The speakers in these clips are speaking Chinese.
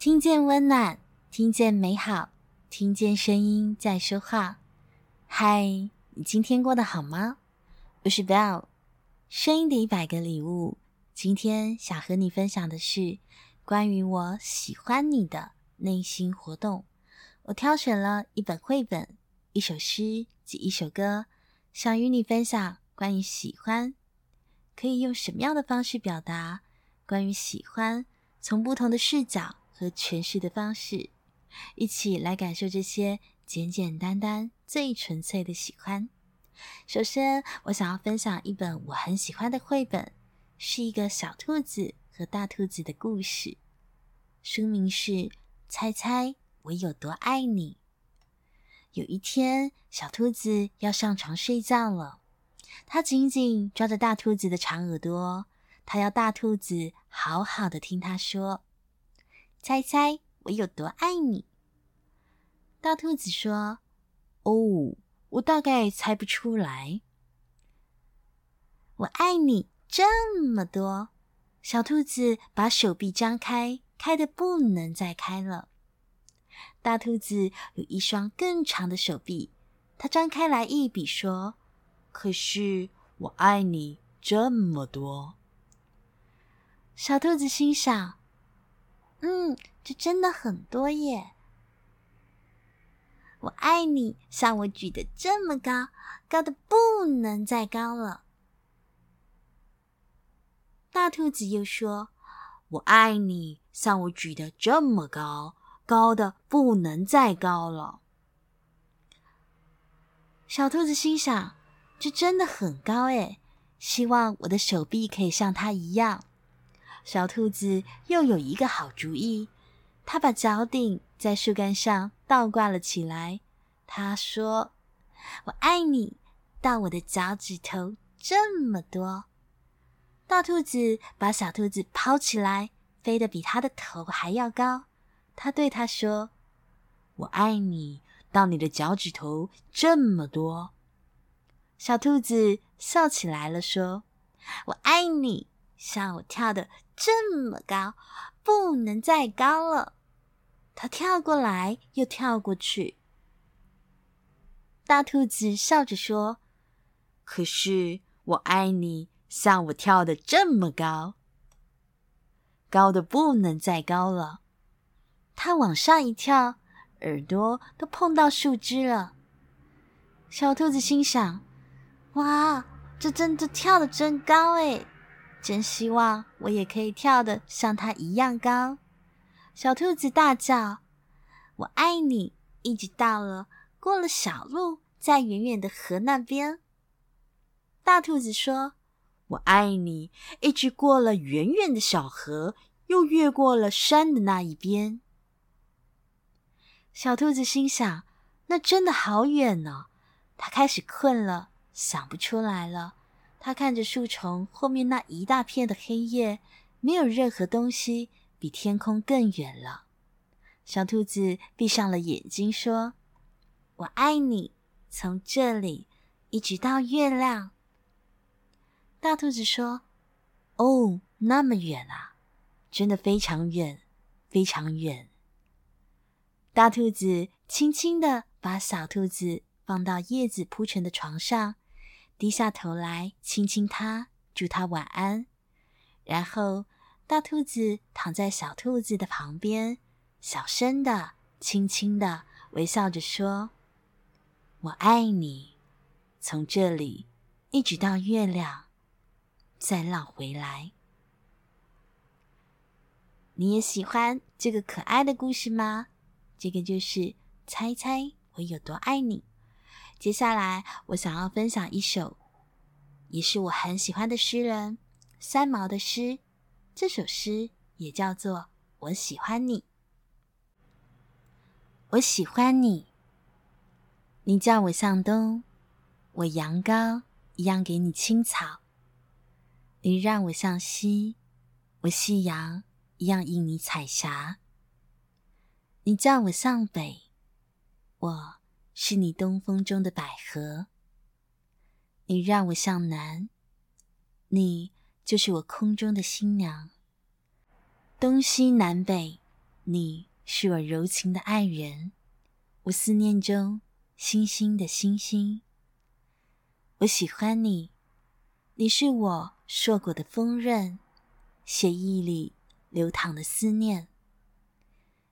听见温暖，听见美好，听见声音在说话。嗨，你今天过得好吗？我是 Bell，声音的一百个礼物。今天想和你分享的是关于我喜欢你的内心活动。我挑选了一本绘本、一首诗及一首歌，想与你分享关于喜欢，可以用什么样的方式表达？关于喜欢，从不同的视角。和诠释的方式，一起来感受这些简简单单、最纯粹的喜欢。首先，我想要分享一本我很喜欢的绘本，是一个小兔子和大兔子的故事。书名是《猜猜我有多爱你》。有一天，小兔子要上床睡觉了，它紧紧抓着大兔子的长耳朵，它要大兔子好好的听它说。猜猜我有多爱你？大兔子说：“哦，我大概猜不出来。”我爱你这么多。小兔子把手臂张开，开得不能再开了。大兔子有一双更长的手臂，它张开来一比说：“可是我爱你这么多。”小兔子心想。嗯，这真的很多耶！我爱你，像我举得这么高，高的不能再高了。大兔子又说：“我爱你，像我举得这么高，高的不能再高了。”小兔子心想：“这真的很高诶，希望我的手臂可以像它一样。”小兔子又有一个好主意，它把脚顶在树干上倒挂了起来。它说：“我爱你，到我的脚趾头这么多。”大兔子把小兔子抛起来，飞得比它的头还要高。它对它说：“我爱你，到你的脚趾头这么多。”小兔子笑起来了，说：“我爱你。”像我跳的这么高，不能再高了。它跳过来又跳过去。大兔子笑着说：“可是我爱你，像我跳得这么高，高得不能再高了。”它往上一跳，耳朵都碰到树枝了。小兔子心想：“哇，这真的跳得真高诶！”真希望我也可以跳得像它一样高。小兔子大叫：“我爱你！”一直到了过了小路，在远远的河那边。大兔子说：“我爱你！”一直过了远远的小河，又越过了山的那一边。小兔子心想：“那真的好远呢。”它开始困了，想不出来了。他看着树丛后面那一大片的黑夜，没有任何东西比天空更远了。小兔子闭上了眼睛，说：“我爱你，从这里一直到月亮。”大兔子说：“哦，那么远啊，真的非常远，非常远。”大兔子轻轻的把小兔子放到叶子铺成的床上。低下头来亲亲它，祝它晚安。然后，大兔子躺在小兔子的旁边，小声的、轻轻的微笑着说：“我爱你，从这里一直到月亮，再绕回来。”你也喜欢这个可爱的故事吗？这个就是猜猜我有多爱你。接下来，我想要分享一首，也是我很喜欢的诗人三毛的诗。这首诗也叫做《我喜欢你》。我喜欢你，你叫我向东，我羊羔一样给你青草；你让我向西，我夕阳一样映你彩霞；你叫我向北，我。是你东风中的百合，你让我向南，你就是我空中的新娘。东西南北，你是我柔情的爱人，我思念中星星的星星。我喜欢你，你是我硕果的丰润，血液里流淌的思念。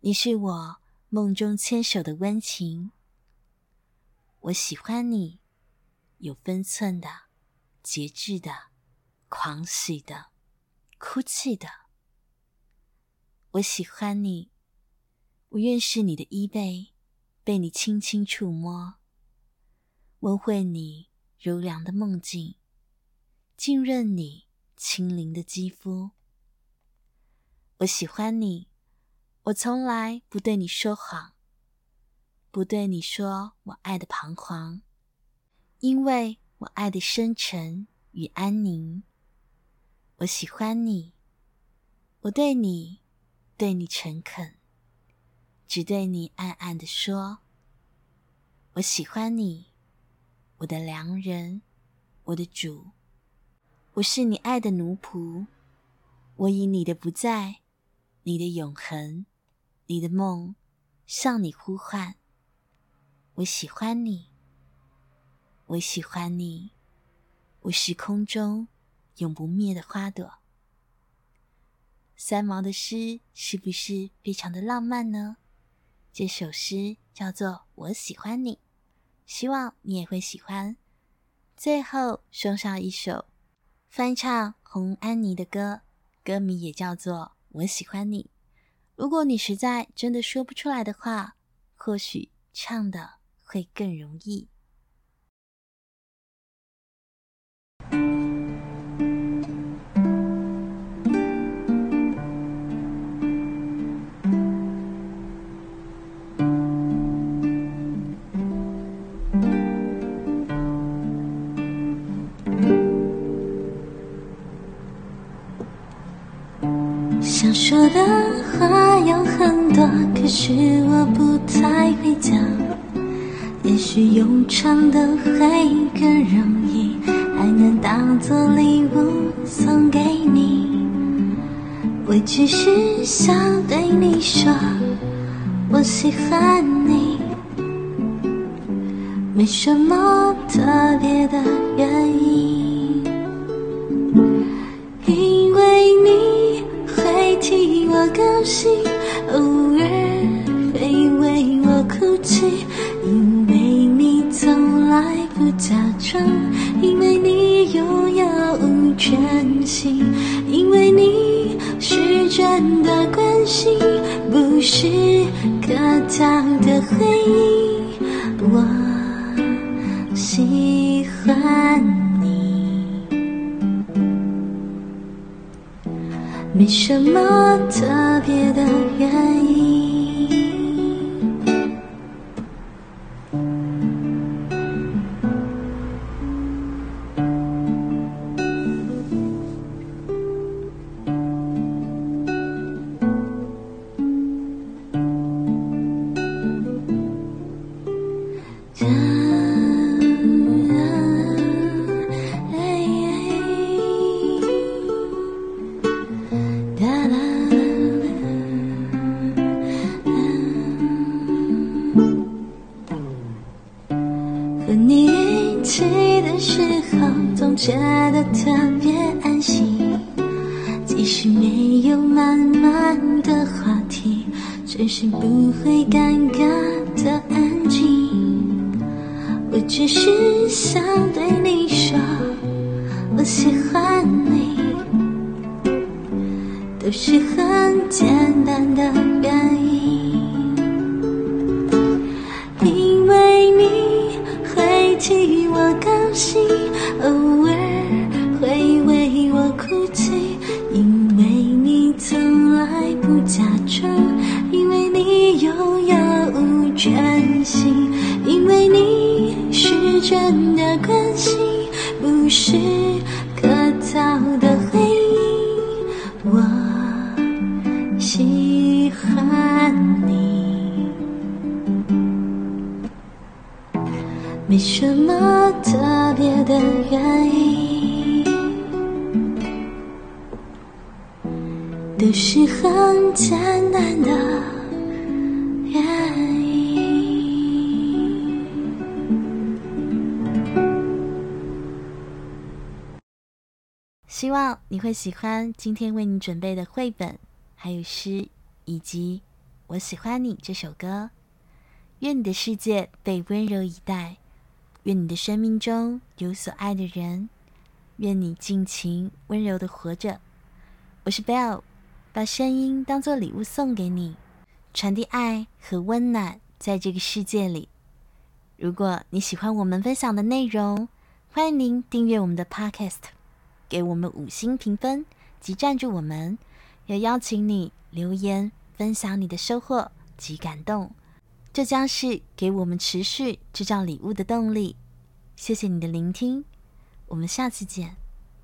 你是我梦中牵手的温情。我喜欢你，有分寸的、节制的、狂喜的、哭泣的。我喜欢你，我愿是你的衣被，被你轻轻触摸，温会你柔凉的梦境，浸润你轻灵的肌肤。我喜欢你，我从来不对你说谎。不对你说我爱的彷徨，因为我爱的深沉与安宁。我喜欢你，我对你，对你诚恳，只对你暗暗的说。我喜欢你，我的良人，我的主，我是你爱的奴仆。我以你的不在，你的永恒，你的梦，向你呼唤。我喜欢你，我喜欢你，我是空中永不灭的花朵。三毛的诗是不是非常的浪漫呢？这首诗叫做《我喜欢你》，希望你也会喜欢。最后送上一首翻唱洪安妮的歌，歌名也叫做《我喜欢你》。如果你实在真的说不出来的话，或许唱的。会更容易。想说的话有很多，可是我不太会讲。也许用唱的会更容易，还能当作礼物送给你。我只是想对你说，我喜欢你，没什么特别的原因，因为你会替我高兴，偶尔会为我哭泣。假装，因为你拥有全心，因为你是真的关心，不是客套的回应。我喜欢你，没什么特别的原因。的时候总觉得特别安心，即使没有满满的话题，只是不会尴尬的安静。我只是想对你说，我喜欢你，都是很简单的原因，心偶尔会为我哭泣，因为你从来不假装，因为你拥有真心，因为你是真的关心，不是客套的回应。我喜欢你，没什么。的原因都是很简单的原因希望你会喜欢今天为你准备的绘本还有诗以及我喜欢你这首歌。愿你的世界被温柔以待。愿你的生命中有所爱的人，愿你尽情温柔的活着。我是 Bell，把声音当作礼物送给你，传递爱和温暖在这个世界里。如果你喜欢我们分享的内容，欢迎您订阅我们的 Podcast，给我们五星评分及赞助我们。也邀请你留言分享你的收获及感动，这将是给我们持续制造礼物的动力。谢谢你的聆听，我们下次见。